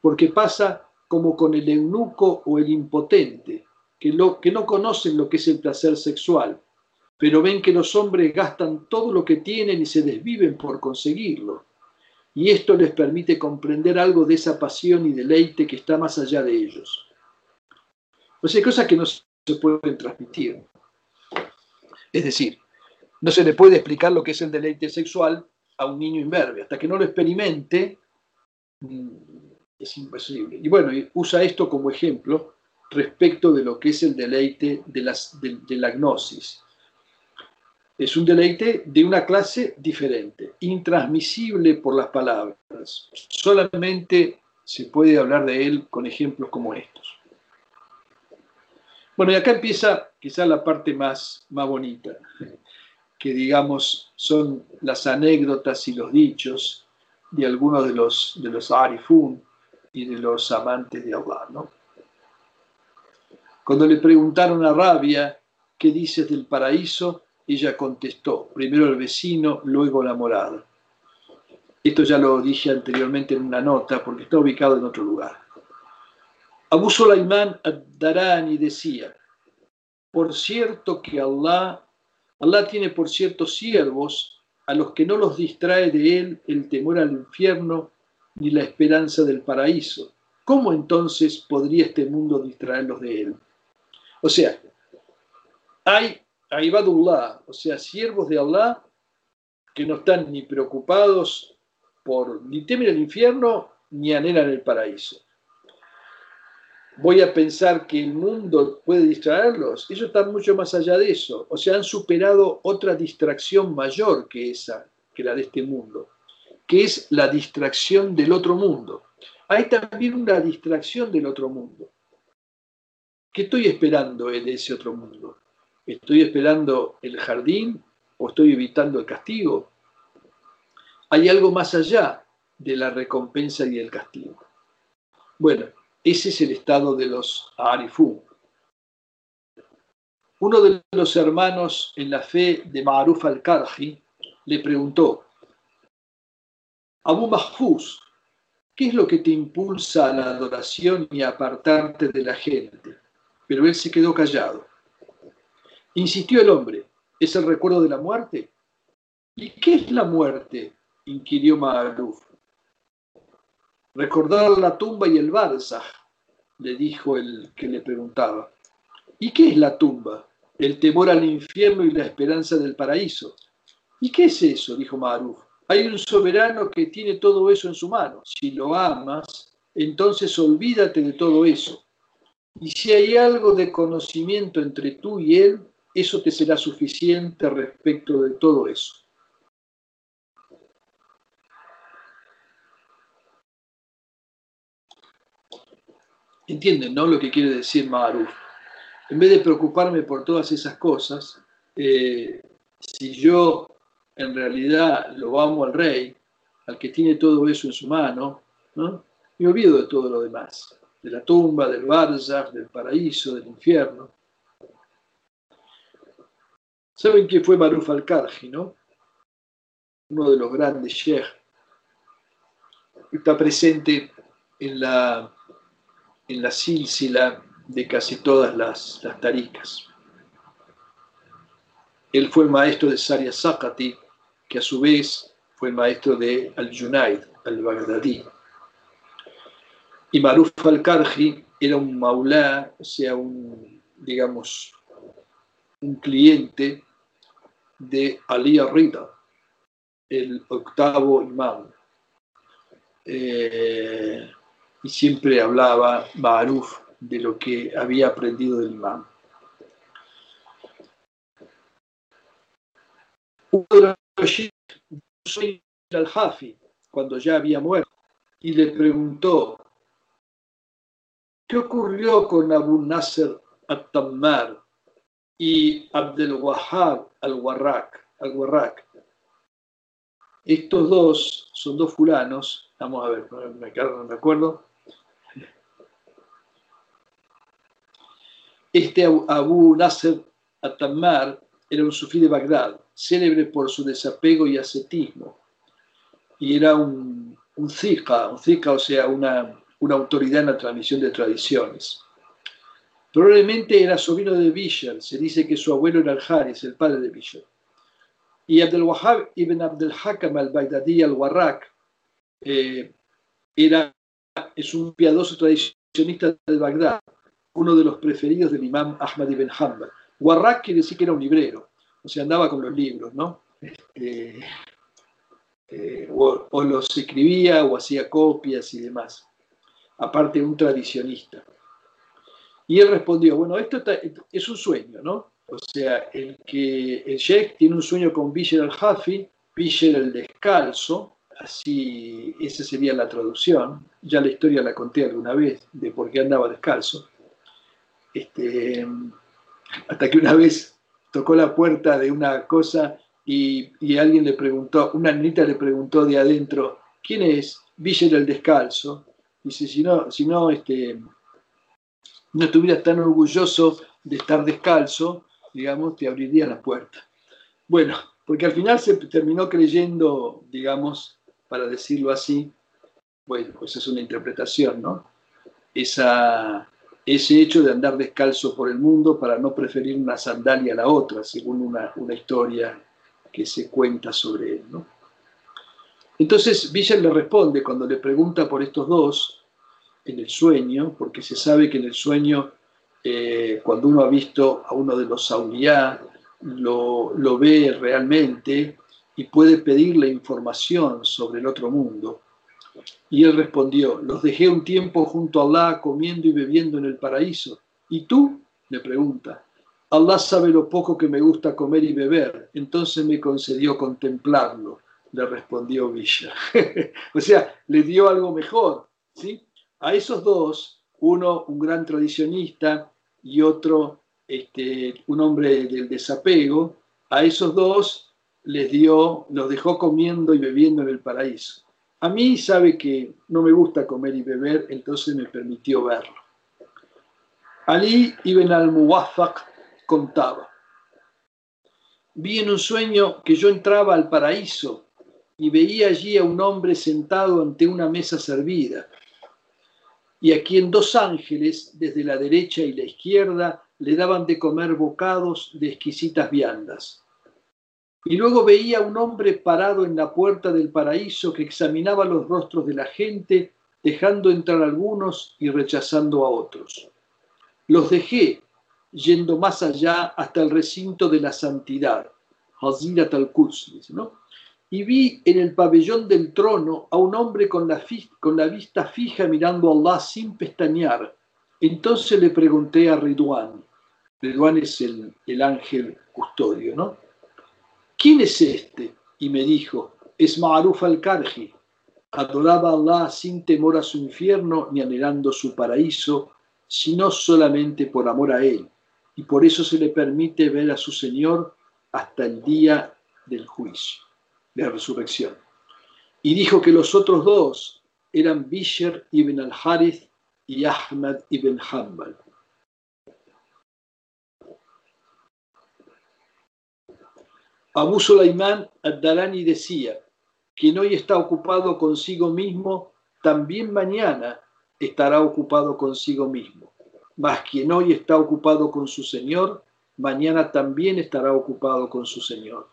porque pasa como con el eunuco o el impotente, que, no conocen lo que es el placer sexual, pero ven que los hombres gastan todo lo que tienen y se desviven por conseguirlo. Y esto les permite comprender algo de esa pasión y deleite que está más allá de ellos. O sea, cosas que no se pueden transmitir. Es decir, no se le puede explicar lo que es el deleite sexual a un niño imberbe. Hasta que no lo experimente, mm, es imposible. Y bueno, usa esto como ejemplo respecto de lo que es el deleite de, las, de, la gnosis. Es un deleite de una clase diferente, intransmisible por las palabras. Solamente se puede hablar de él con ejemplos como estos. Bueno, y acá empieza quizá la parte más, más bonita, que digamos son las anécdotas y los dichos de algunos de los, de los Arifun, y de los amantes de Allah. ¿no? Cuando le preguntaron a Rabia qué dices del paraíso, ella contestó, primero el vecino, luego la morada. Esto ya lo dije anteriormente en una nota porque está ubicado en otro lugar. Abu Sulaiman ad-Darani decía, por cierto que Allah, Allah tiene por cierto siervos a los que no los distrae de él el temor al infierno ni la esperanza del paraíso. ¿Cómo entonces podría este mundo distraerlos de él? O sea, hay Aibadullah, o sea, siervos de Allah que no están ni preocupados por, ni temen el infierno, ni anhelan el paraíso. Voy a pensar que el mundo puede distraerlos. Ellos están mucho más allá de eso. O sea, han superado otra distracción mayor que esa, que la de este mundo que es la distracción del otro mundo. Hay también una distracción del otro mundo. ¿Qué estoy esperando en ese otro mundo? ¿Estoy esperando el jardín o estoy evitando el castigo? Hay algo más allá de la recompensa y el castigo. Bueno, ese es el estado de los Arifun. Uno de los hermanos en la fe de Ma'ruf al-Karji le preguntó, Abu Mahfuz, ¿qué es lo que te impulsa a la adoración y a apartarte de la gente? Pero él se quedó callado. Insistió el hombre, ¿es el recuerdo de la muerte? ¿Y qué es la muerte? inquirió Ma'aruf. Recordar la tumba y el Barzah, le dijo el que le preguntaba. ¿Y qué es la tumba? El temor al infierno y la esperanza del paraíso. ¿Y qué es eso? dijo Maruf. Hay un soberano que tiene todo eso en su mano. Si lo amas, entonces olvídate de todo eso. Y si hay algo de conocimiento entre tú y él, eso te será suficiente respecto de todo eso. Entienden, ¿no? Lo que quiere decir Maruf. En vez de preocuparme por todas esas cosas, eh, si yo en realidad lo amo al rey, al que tiene todo eso en su mano, ¿no? me olvido de todo lo demás, de la tumba, del Barzakh, del paraíso, del infierno. ¿Saben quién fue Maruf al-Karji, no? Uno de los grandes sheikh. Está presente en la en la sílsila de casi todas las, las taricas. Él fue maestro de Saria Sakati, que a su vez fue maestro de Al-Junaid, al-Baghdadi. Y Maruf al-Karji era un maulá, o sea, un, digamos, un cliente de Ali Rida, el octavo imán. Eh, y siempre hablaba Baruf de lo que había aprendido del imán. Al-Hafi, cuando ya había muerto, y le preguntó, ¿qué ocurrió con Abu Nasser al-Tammar y Abdel Wahab al-Warraq? Al? Estos dos son dos fulanos, vamos a ver, me, me acuerdo, Este Abu Nasser Atammar era un sufí de Bagdad, célebre por su desapego y ascetismo. Y era un, un zika, un zika, o sea, una, una autoridad en la transmisión de tradiciones. Probablemente era sobrino de Bishr, se dice que su abuelo era el Haris, el padre de Bishr. Y Abdel Wahab ibn Abdel Hakam al-Baghdadi al-Warraq eh, era, es un piadoso tradicionista de Bagdad, uno de los preferidos del imam Ahmad ibn Hanbal. Warraq quiere decir que era un librero, o sea, andaba con los libros, ¿no? Este, eh, o, los escribía o hacía copias y demás. Aparte, un tradicionista. Y él respondió, bueno, esto es un sueño, ¿no? O sea, el que el sheikh tiene un sueño con Bishr al-Hafi, Bishr el descalzo, así esa sería la traducción. Ya la historia la conté alguna vez de por qué andaba descalzo. Este, hasta que una vez tocó la puerta de una cosa y, alguien le preguntó, una niñita le preguntó de adentro, ¿quién es? Villa el descalzo. Dice, si no, si no, este, no estuvieras tan orgulloso de estar descalzo, digamos, te abriría la puerta. Bueno, porque al final se terminó creyendo, digamos, para decirlo así, bueno, pues es una interpretación, ¿no? Esa, ese hecho de andar descalzo por el mundo para no preferir una sandalia a la otra, según una, historia que se cuenta sobre él. ¿no? Entonces Villa le responde cuando le pregunta por estos dos en el sueño, porque se sabe que en el sueño, eh, cuando uno ha visto a uno de los sauriá, lo, lo ve realmente y puede pedirle información sobre el otro mundo. Y él respondió, los dejé un tiempo junto a Allah comiendo y bebiendo en el paraíso. ¿Y tú? le pregunta. Allah sabe lo poco que me gusta comer y beber, entonces me concedió contemplarlo, le respondió Villa. o sea, le dio algo mejor. ¿sí? A esos dos, uno un gran tradicionista y otro este, un hombre del desapego, a esos dos les dio, los dejó comiendo y bebiendo en el paraíso. A mí sabe que no me gusta comer y beber, entonces me permitió verlo. Ali ibn al-Muwaffaq contaba, vi en un sueño que yo entraba al paraíso y veía allí a un hombre sentado ante una mesa servida, y a quien dos ángeles, desde la derecha y la izquierda, le daban de comer bocados de exquisitas viandas. Y luego veía a un hombre parado en la puerta del paraíso que examinaba los rostros de la gente, dejando entrar algunos y rechazando a otros. Los dejé, yendo más allá hasta el recinto de la santidad, Hazirat al-Quds, ¿no? Y vi en el pabellón del trono a un hombre con la, vista fija mirando a Allah sin pestañear. Entonces le pregunté a Ridwan, Ridwan es el, el ángel custodio, ¿no? ¿Quién es este? Y me dijo, es Ma'aruf al-Karji. Adoraba a Allah sin temor a su infierno ni anhelando su paraíso, sino solamente por amor a Él. Y por eso se le permite ver a su Señor hasta el día del juicio de resurrección. Y dijo que los otros dos eran Bishr ibn al-Harith y Ahmad ibn Hanbal. Abu Sulaiman ad-Darani decía, quien hoy está ocupado consigo mismo, también mañana estará ocupado consigo mismo. Mas quien hoy está ocupado con su Señor, mañana también estará ocupado con su Señor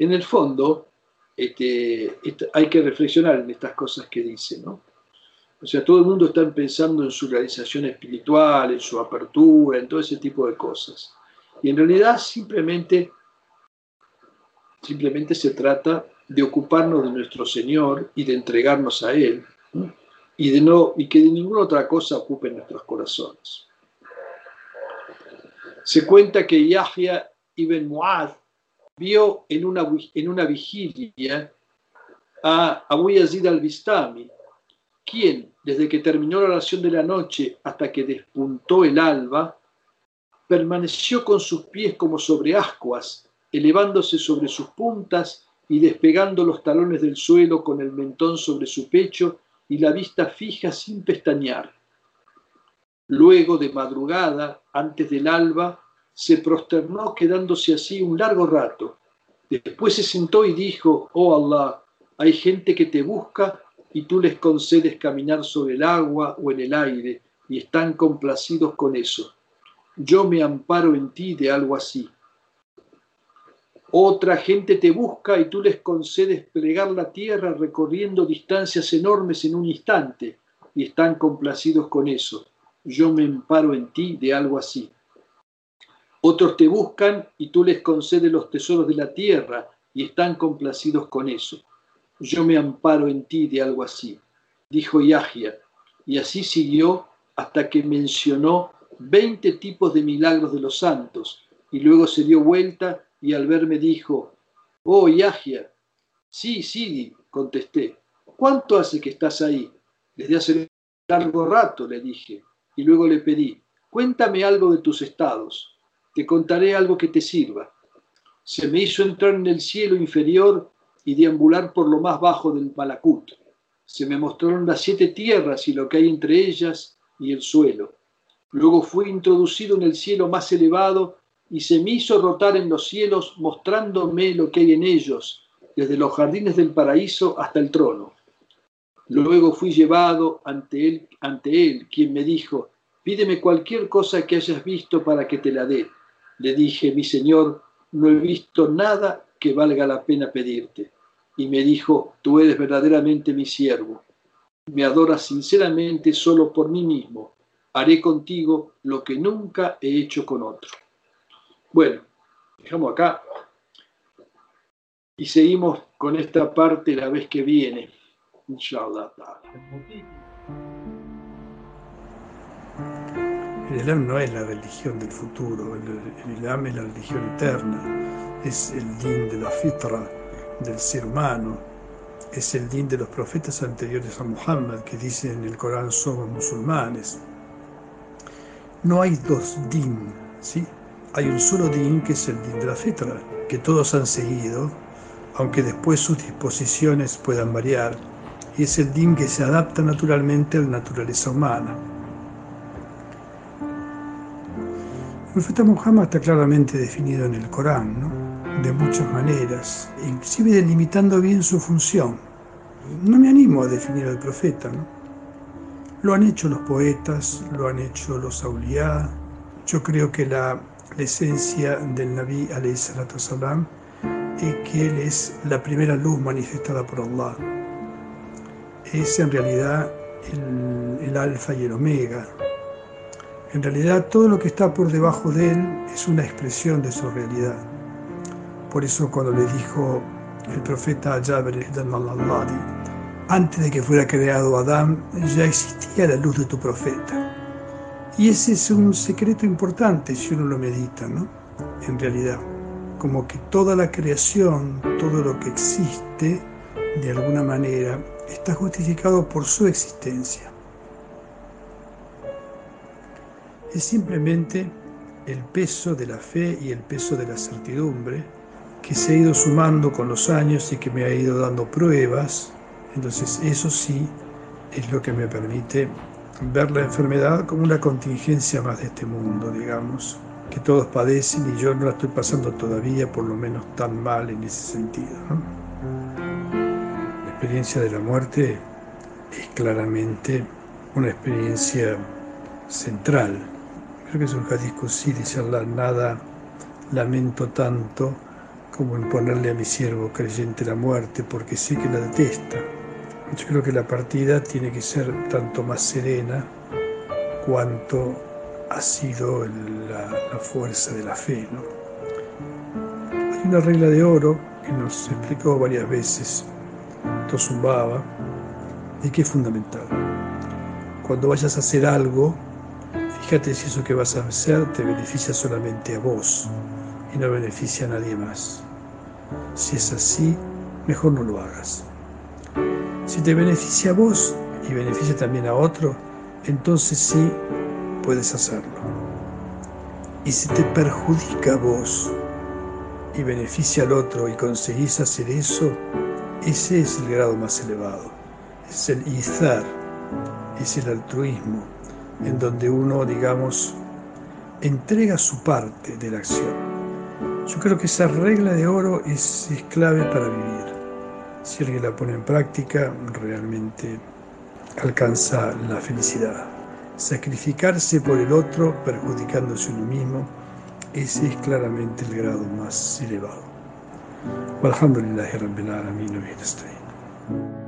en el fondo este, hay que reflexionar en estas cosas que dice, ¿no? O sea, todo el mundo está pensando en su realización espiritual, en su apertura, en todo ese tipo de cosas. Y en realidad simplemente, simplemente se trata de ocuparnos de nuestro Señor y de entregarnos a Él, y, de no, y que de ninguna otra cosa ocupe nuestros corazones. Se cuenta que Yahya ibn Mu'adh vio en una, en una vigilia a Abu Yazid al-Bistami, quien, desde que terminó la oración de la noche hasta que despuntó el alba, permaneció con sus pies como sobre ascuas, elevándose sobre sus puntas y despegando los talones del suelo con el mentón sobre su pecho y la vista fija sin pestañear. Luego, de madrugada, antes del alba, se prosternó quedándose así un largo rato. Después se sentó y dijo, oh Allah, hay gente que te busca y tú les concedes caminar sobre el agua o en el aire y están complacidos con eso. Yo me amparo en ti de algo así. Otra gente te busca y tú les concedes plegar la tierra recorriendo distancias enormes en un instante y están complacidos con eso. Yo me amparo en ti de algo así. Otros te buscan y tú les concedes los tesoros de la tierra y están complacidos con eso. Yo me amparo en ti de algo así, dijo Yahya, y así siguió hasta que mencionó veinte tipos de milagros de los santos, y luego se dio vuelta y al verme dijo, oh Yahya, sí, sí, contesté, ¿cuánto hace que estás ahí? Desde hace largo rato, le dije, y luego le pedí, cuéntame algo de tus estados te contaré algo que te sirva. Se me hizo entrar en el cielo inferior y deambular por lo más bajo del Malacut. Se me mostraron las siete tierras y lo que hay entre ellas y el suelo. Luego fui introducido en el cielo más elevado y se me hizo rotar en los cielos mostrándome lo que hay en ellos, desde los jardines del paraíso hasta el trono. Luego fui llevado ante él, ante él, quien me dijo, pídeme cualquier cosa que hayas visto para que te la dé. Le dije, mi Señor, no he visto nada que valga la pena pedirte. Y me dijo, tú eres verdaderamente mi siervo. Me adoras sinceramente solo por mí mismo. Haré contigo lo que nunca he hecho con otro. Bueno, dejamos acá y seguimos con esta parte la vez que viene. Inshallah. El Islam no es la religión del futuro, el, Islam es la religión eterna, es el din de la fitra del ser humano, es el din de los profetas anteriores a Muhammad que dicen en el Corán somos musulmanes. No hay dos din, ¿sí? Hay un solo din que es el din de la fitra, que todos han seguido, aunque después sus disposiciones puedan variar, y es el din que se adapta naturalmente a la naturaleza humana. Profeta Muhammad está claramente definido en el Corán, de muchas maneras, inclusive delimitando bien su función. No me animo a definir al profeta, ¿no? Lo han hecho los poetas, lo han hecho los auliá. Yo creo que la, esencia del Nabi es que él es la primera luz manifestada por Allah. Es en realidad el alfa y el omega, en realidad todo lo que está por debajo de él es una expresión de su realidad. Por eso cuando le dijo el profeta Jabir al antes de que fuera creado Adán, ya existía la luz de tu profeta. Y ese es un secreto importante si uno lo medita, ¿no? En realidad, como que toda la creación, todo lo que existe, de alguna manera, está justificado por su existencia. Es simplemente el peso de la fe y el peso de la certidumbre que se ha ido sumando con los años y que me ha ido dando pruebas. Entonces eso sí es lo que me permite ver la enfermedad como una contingencia más de este mundo, digamos, que todos padecen y yo no la estoy pasando todavía por lo menos tan mal en ese sentido. La experiencia de la muerte es claramente una experiencia central Creo que un hadith y Allah, nada lamento tanto como en ponerle a mi siervo creyente la muerte, porque sé que la detesta. Yo creo que la partida tiene que ser tanto más serena cuanto ha sido la, la fuerza de la fe. ¿no? Hay una regla de oro que nos explicó varias veces Tosumbaba y que es fundamental. Cuando vayas a hacer algo, Fíjate si eso que vas a hacer te beneficia solamente a vos y no beneficia a nadie más. Si es así, mejor no lo hagas. Si te beneficia a vos y beneficia también a otro, entonces sí puedes hacerlo. Y si te perjudica a vos y beneficia al otro y conseguís hacer eso, ese es el grado más elevado. Es el izar, es el altruismo en donde uno, digamos, entrega su parte de la acción. Yo creo que esa regla de oro es, es clave para vivir. Si alguien la pone en práctica, realmente alcanza la felicidad. Sacrificarse por el otro, perjudicándose uno mismo, ese es claramente el grado más elevado. Alhamdulillah Rabbil Alamin